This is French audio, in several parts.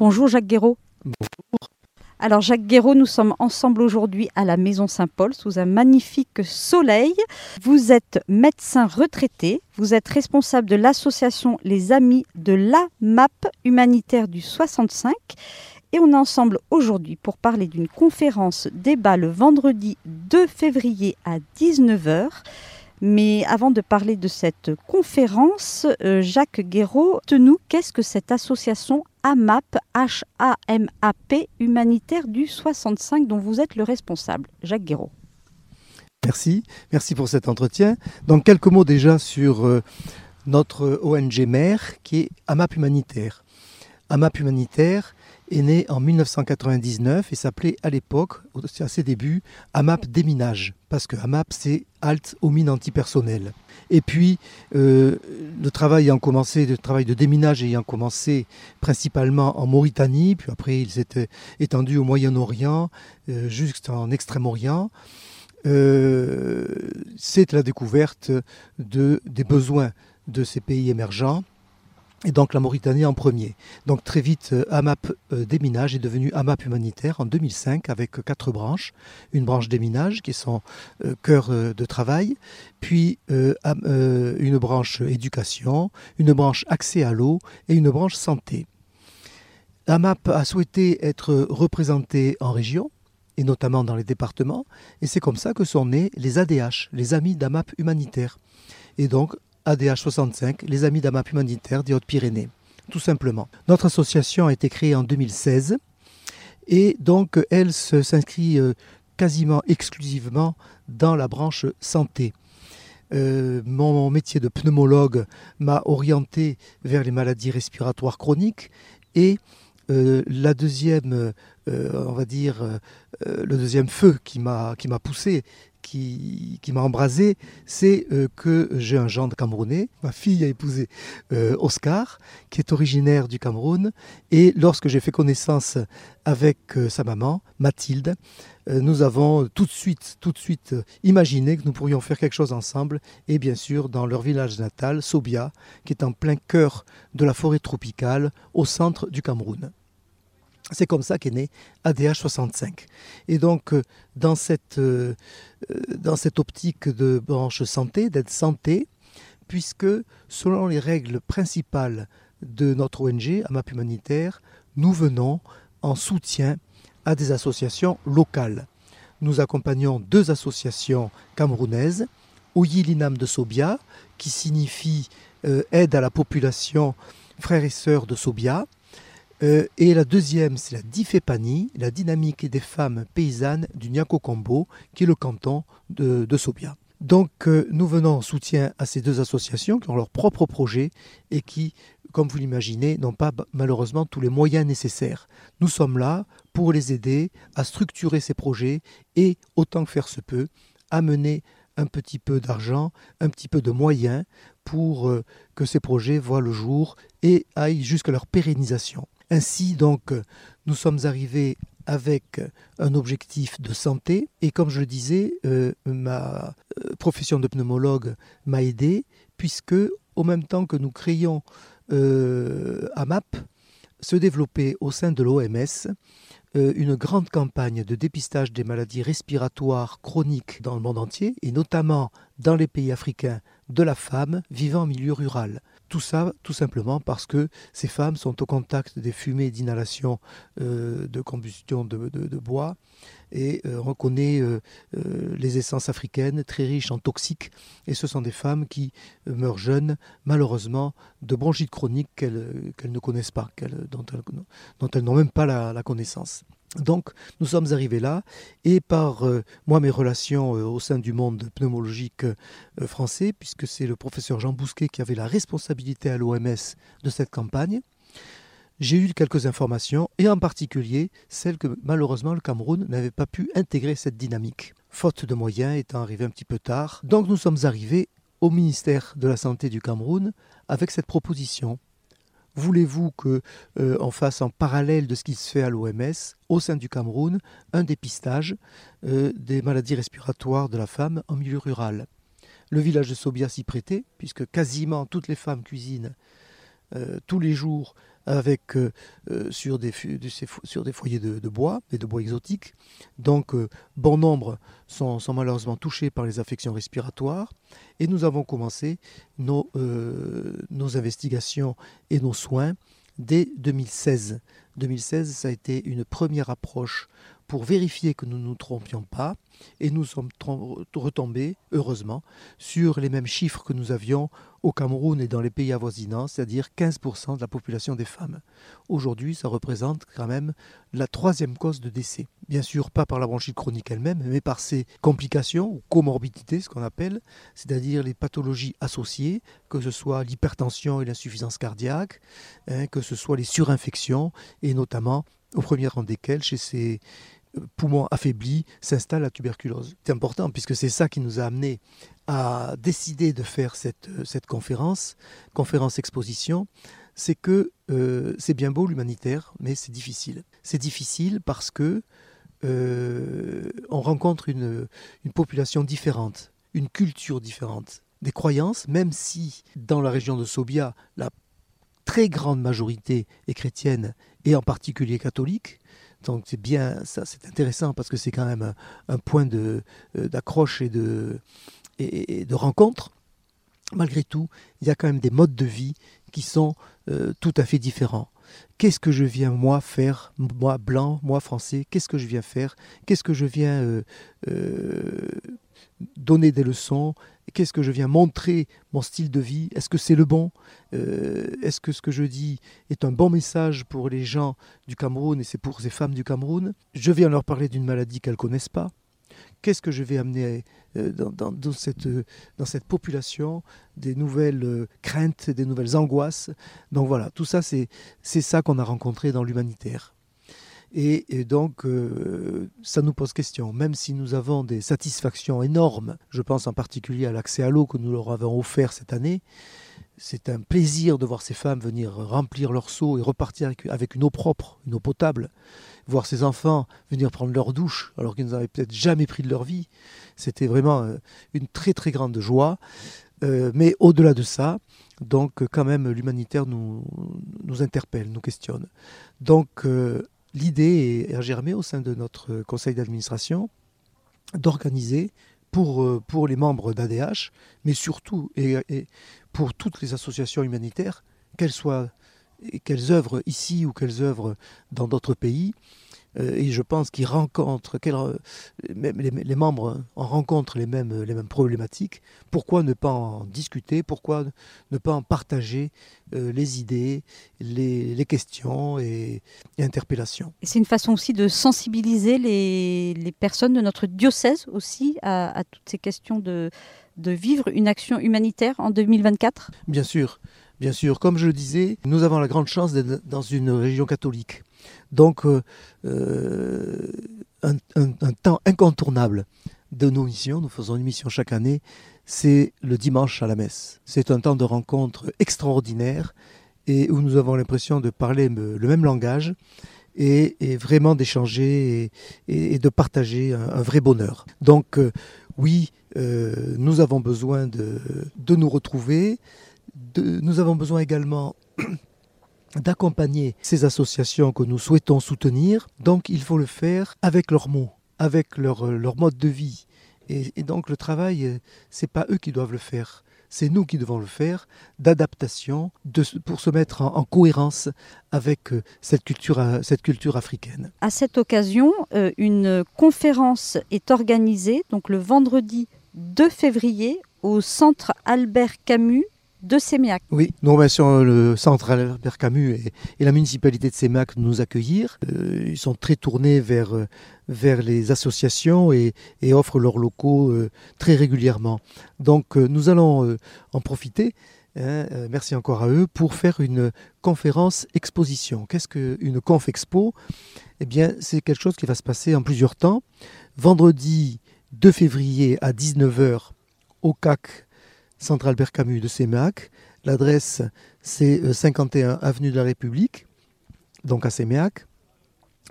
Bonjour Jacques Guéraud. Bonjour. Alors Jacques Guéraud, nous sommes ensemble aujourd'hui à la Maison Saint-Paul sous un magnifique soleil. Vous êtes médecin retraité, vous êtes responsable de l'association Les Amis de la MAP humanitaire du 65 et on est ensemble aujourd'hui pour parler d'une conférence débat le vendredi 2 février à 19h. Mais avant de parler de cette conférence, euh, Jacques Guéraud, nous qu'est-ce que cette association AMAP, H-A-M-A-P, humanitaire du 65, dont vous êtes le responsable? Jacques Guéraud. Merci, merci pour cet entretien. Donc quelques mots déjà sur euh, notre ONG mère qui est AMAP Humanitaire. AMAP Humanitaire, est né en 1999 et s'appelait à l'époque, à ses débuts, AMAP Déminage, parce que AMAP c'est halte aux mines antipersonnelles. Et puis, euh, le travail ayant commencé, le travail de déminage ayant commencé principalement en Mauritanie, puis après il s'était étendu au Moyen-Orient, euh, jusqu'en Extrême-Orient. Euh, c'est la découverte de, des besoins de ces pays émergents et donc la Mauritanie en premier. Donc très vite, euh, AMAP euh, déminage est devenu AMAP humanitaire en 2005 avec quatre branches. Une branche déminage qui est son euh, cœur de travail, puis une branche éducation, une branche accès à l'eau et une branche santé. AMAP a souhaité être représenté en région et notamment dans les départements, et c'est comme ça que sont nés les ADH, les Amis d'AMAP humanitaire. Et donc ADH 65, les Amis d'AMAP humanitaire des Hautes-Pyrénées, tout simplement. Notre association a été créée en 2016 et donc elle s'inscrit euh, quasiment exclusivement dans la branche santé. Euh, mon métier de pneumologue m'a orienté vers les maladies respiratoires chroniques et euh, la deuxième, on va dire, le deuxième feu qui m'a poussé qui, m'a embrasé, c'est euh, que j'ai un gendre camerounais. Ma fille a épousé euh, Oscar, qui est originaire du Cameroun. Et lorsque j'ai fait connaissance avec euh, sa maman, Mathilde, nous avons tout de suite, tout de suite imaginé que nous pourrions faire quelque chose ensemble. Et bien sûr, dans leur village natal, Sobia, qui est en plein cœur de la forêt tropicale, au centre du Cameroun. C'est comme ça qu'est né ADH 65. Et donc, euh, dans cette, euh, euh, dans cette optique de branche santé, d'aide santé, puisque selon les règles principales de notre ONG, AMAP Humanitaire, nous venons en soutien à des associations locales. Nous accompagnons deux associations camerounaises, Oyilinam de Sobia, qui signifie aide à la population frères et sœurs de Sobia, euh, et la deuxième, c'est la Difépanie, la dynamique des femmes paysannes du Niakokombo, qui est le canton de, Sobia. Donc euh, nous venons en soutien à ces deux associations qui ont leur propre projet et qui, comme vous l'imaginez, n'ont pas malheureusement tous les moyens nécessaires. Nous sommes là pour les aider à structurer ces projets et, autant que faire se peut, amener un petit peu d'argent, un petit peu de moyens pour euh, que ces projets voient le jour et aillent jusqu'à leur pérennisation. Ainsi donc, nous sommes arrivés avec un objectif de santé et comme je le disais, euh, ma euh, profession de pneumologue m'a aidé puisque au même temps que nous créions euh, AMAP, se développait au sein de l'OMS une grande campagne de dépistage des maladies respiratoires chroniques dans le monde entier, et notamment dans les pays africains de la femme vivant en milieu rural. Tout ça, tout simplement parce que ces femmes sont au contact des fumées d'inhalation euh, de combustion de, bois et euh, on connaît euh, les essences africaines très riches en toxiques et ce sont des femmes qui meurent jeunes malheureusement de bronchite chronique qu'elles ne connaissent pas, dont elles n'ont même pas la connaissance. Donc nous sommes arrivés là et par euh, moi mes relations euh, au sein du monde pneumologique euh, français, puisque c'est le professeur Jean Bousquet qui avait la responsabilité à l'OMS de cette campagne, j'ai eu quelques informations et en particulier celle que malheureusement le Cameroun n'avait pas pu intégrer cette dynamique, faute de moyens étant arrivé un petit peu tard. Donc nous sommes arrivés au ministère de la Santé du Cameroun avec cette proposition Voulez-vous qu'on euh, fasse en parallèle de ce qui se fait à l'OMS, au sein du Cameroun, un dépistage euh, des maladies respiratoires de la femme en milieu rural? Le village de Sobia s'y prêtait, puisque quasiment toutes les femmes cuisinent tous les jours avec, sur, des, sur des foyers de, bois et de bois exotiques. Donc, bon nombre sont, malheureusement touchés par les affections respiratoires. Et nous avons commencé nos investigations et nos soins dès 2016. 2016, ça a été une première approche pour vérifier que nous ne nous trompions pas. Et nous sommes retombés, heureusement, sur les mêmes chiffres que nous avions au Cameroun et dans les pays avoisinants, c'est-à-dire 15% de la population des femmes. Aujourd'hui, ça représente quand même la troisième cause de décès. Bien sûr, pas par la bronchite chronique elle-même, mais par ses complications ou comorbidités, ce qu'on appelle, c'est-à-dire les pathologies associées, que ce soit l'hypertension et l'insuffisance cardiaque, hein, que ce soit les surinfections, et notamment au premier rang desquels, chez ces poumons affaiblis, s'installe la tuberculose. C'est important puisque c'est ça qui nous a amené à décider de faire cette, cette conférence, conférence exposition, c'est que euh, c'est bien beau l'humanitaire, mais c'est difficile. C'est difficile parce que euh, on rencontre une, une population différente, une culture différente, des croyances, même si dans la région de Sobia, la très grande majorité est chrétienne et en particulier catholique, donc c'est bien, ça c'est intéressant parce que c'est quand même un, point euh, d'accroche et de, et, de rencontre. Malgré tout, il y a quand même des modes de vie qui sont euh, tout à fait différents. Qu'est-ce que je viens moi faire, moi blanc, moi français, qu'est-ce que je viens faire, qu'est-ce que je viens euh, donner des leçons, qu'est-ce que je viens montrer mon style de vie? Est-ce que c'est le bon? Euh, Est-ce que ce que je dis est un bon message pour les gens du Cameroun et c'est pour ces femmes du Cameroun? Je viens leur parler d'une maladie qu'elles connaissent pas. Qu'est-ce que je vais amener euh, dans, cette, dans cette population Des nouvelles euh, craintes, des nouvelles angoisses? Donc voilà, tout ça, c'est ça qu'on a rencontré dans l'humanitaire. Et, donc, euh, ça nous pose question. Même si nous avons des satisfactions énormes, je pense en particulier à l'accès à l'eau que nous leur avons offert cette année, c'est un plaisir de voir ces femmes venir remplir leur seau et repartir avec, une eau propre, une eau potable. Voir ces enfants venir prendre leur douche alors qu'ils n'avaient peut-être jamais pris de leur vie. C'était vraiment euh, une très très grande joie. Euh, mais au-delà de ça, donc quand même l'humanitaire nous, nous interpelle, nous questionne. Donc l'idée est germée au sein de notre conseil d'administration d'organiser pour, euh, pour les membres d'ADH, mais surtout et, pour toutes les associations humanitaires, qu'elles soient qu'elles œuvrent ici ou qu'elles œuvrent dans d'autres pays, euh, et je pense qu'ils rencontrent, les, membres en rencontrent les mêmes, les mêmes problématiques. Pourquoi ne pas en discuter? Pourquoi ne pas en partager euh, les idées, les, questions et, interpellations? C'est une façon aussi de sensibiliser les, personnes de notre diocèse aussi à, toutes ces questions de, de vivre une action humanitaire en 2024 Bien sûr. Bien sûr, comme je le disais, nous avons la grande chance d'être dans une région catholique. Donc, euh, euh, un, temps incontournable de nos missions, nous faisons une mission chaque année, c'est le dimanche à la messe. C'est un temps de rencontre extraordinaire et où nous avons l'impression de parler le même langage et, vraiment d'échanger et, de partager un, vrai bonheur. Donc, euh, oui, nous avons besoin de, nous retrouver. Nous avons besoin également d'accompagner ces associations que nous souhaitons soutenir. Donc il faut le faire avec leurs mots, avec leur, leur mode de vie. Et, donc le travail, euh, c'est pas eux qui doivent le faire. C'est nous qui devons le faire, d'adaptation, pour se mettre en, cohérence avec euh, cette culture, euh, cette culture africaine. À cette occasion, une conférence est organisée, donc le vendredi 2 février, au centre Albert Camus de. Oui, nous remercions le centre Albert Camus et, la municipalité de Séméac de nous accueillir. Euh, ils sont très tournés vers, euh, les associations et, offrent leurs locaux euh, très régulièrement. Donc nous allons en profiter. Hein, merci encore à eux pour faire une conférence exposition. Qu'est-ce qu'une conf expo? Eh bien, c'est quelque chose qui va se passer en plusieurs temps. Vendredi 2 février à 19h au CAC Central Albert de Séméac. L'adresse, c'est 51 euh, avenue de la République, donc à Séméac.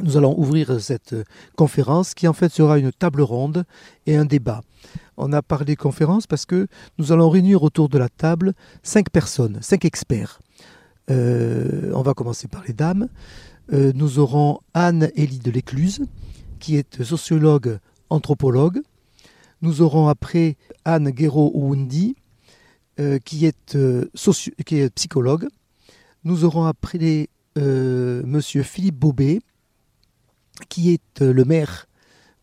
Nous allons ouvrir cette euh, conférence qui en fait sera une table ronde et un débat. On a parlé conférence parce que nous allons réunir autour de la table cinq personnes, cinq experts. on va commencer par les dames. nous aurons Anne-Élie de l'Écluse, qui est sociologue, anthropologue. Nous aurons après Anne Guéraud-Oundi, qui, est, qui est psychologue. Nous aurons après Monsieur Philippe Bobet, qui est le maire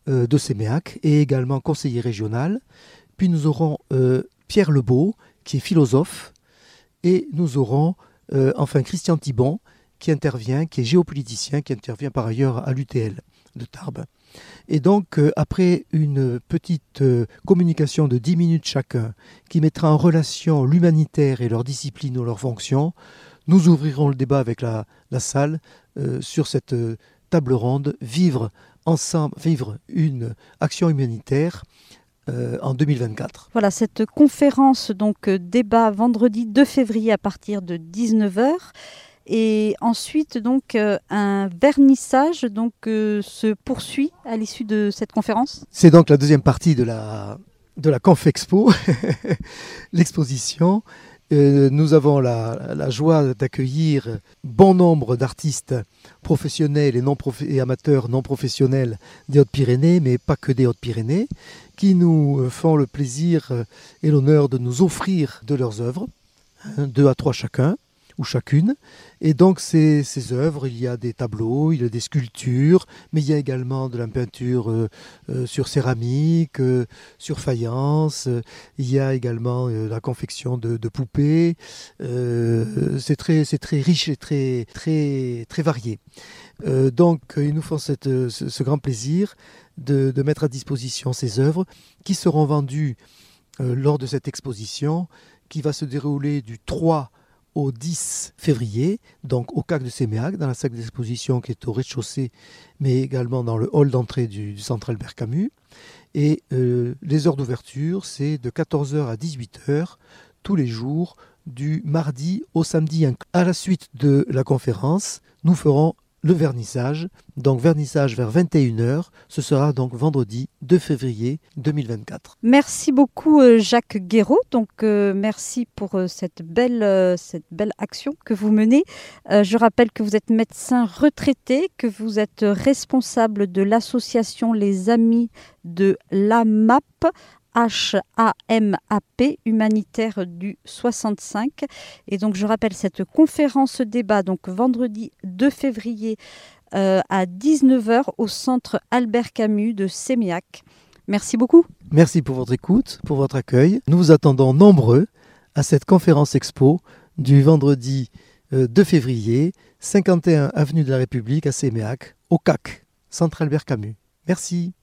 de Séméac et également conseiller régional. Puis nous aurons Pierre Lebeau, qui est philosophe, et nous aurons euh, enfin Christian Thibon, qui intervient, qui est géopoliticien, qui intervient par ailleurs à l'UTL de Tarbes. Et donc, euh, après une petite euh, communication de 10 minutes chacun, qui mettra en relation l'humanitaire et leur discipline ou leur fonction, nous ouvrirons le débat avec la, salle sur cette table ronde, vivre ensemble, vivre une action humanitaire euh, en 2024. Voilà, cette conférence donc euh, débat vendredi 2 février à partir de 19h et ensuite donc euh, un vernissage donc se poursuit à l'issue de cette conférence. C'est donc la deuxième partie de la de la Confexpo, l'exposition euh, nous avons la, joie d'accueillir bon nombre d'artistes professionnels et amateurs non professionnels des Hautes-Pyrénées, mais pas que des Hautes-Pyrénées, qui nous font le plaisir et l'honneur de nous offrir de leurs œuvres, hein, deux à trois chacun, ou chacune. Et donc ces, ces, œuvres, il y a des tableaux, il y a des sculptures, mais il y a également de la peinture euh, euh, sur céramique, euh, sur faïence, il y a également la confection de, poupées. c'est très, très riche et très, très, très varié. donc ils nous font cette, ce, grand plaisir de, de, mettre à disposition ces œuvres qui seront vendues lors de cette exposition qui va se dérouler du 3 au 10 février, donc au CAC de Séméac, dans la salle d'exposition qui est au rez-de-chaussée, mais également dans le hall d'entrée du, Centre Albert. Et euh, les heures d'ouverture, c'est de 14h à 18h tous les jours, du mardi au samedi. À la suite de la conférence, nous ferons le vernissage. Donc vernissage vers 21h, ce sera donc vendredi 2 février 2024. Merci beaucoup euh, Jacques Guéraud. Donc euh, merci pour euh, cette belle action que vous menez. je rappelle que vous êtes médecin retraité, que vous êtes responsable de l'association Les Amis de l'AMAP H-A-M-A-P, humanitaire du 65. Et donc je rappelle cette conférence débat, donc vendredi 2 février euh, à 19h au centre Albert Camus de Séméac. Merci beaucoup. Merci pour votre écoute, pour votre accueil. Nous vous attendons nombreux à cette conférence expo du vendredi 2 euh, février, 51 avenue de la République à Séméac, au CAC, centre Albert Camus. Merci.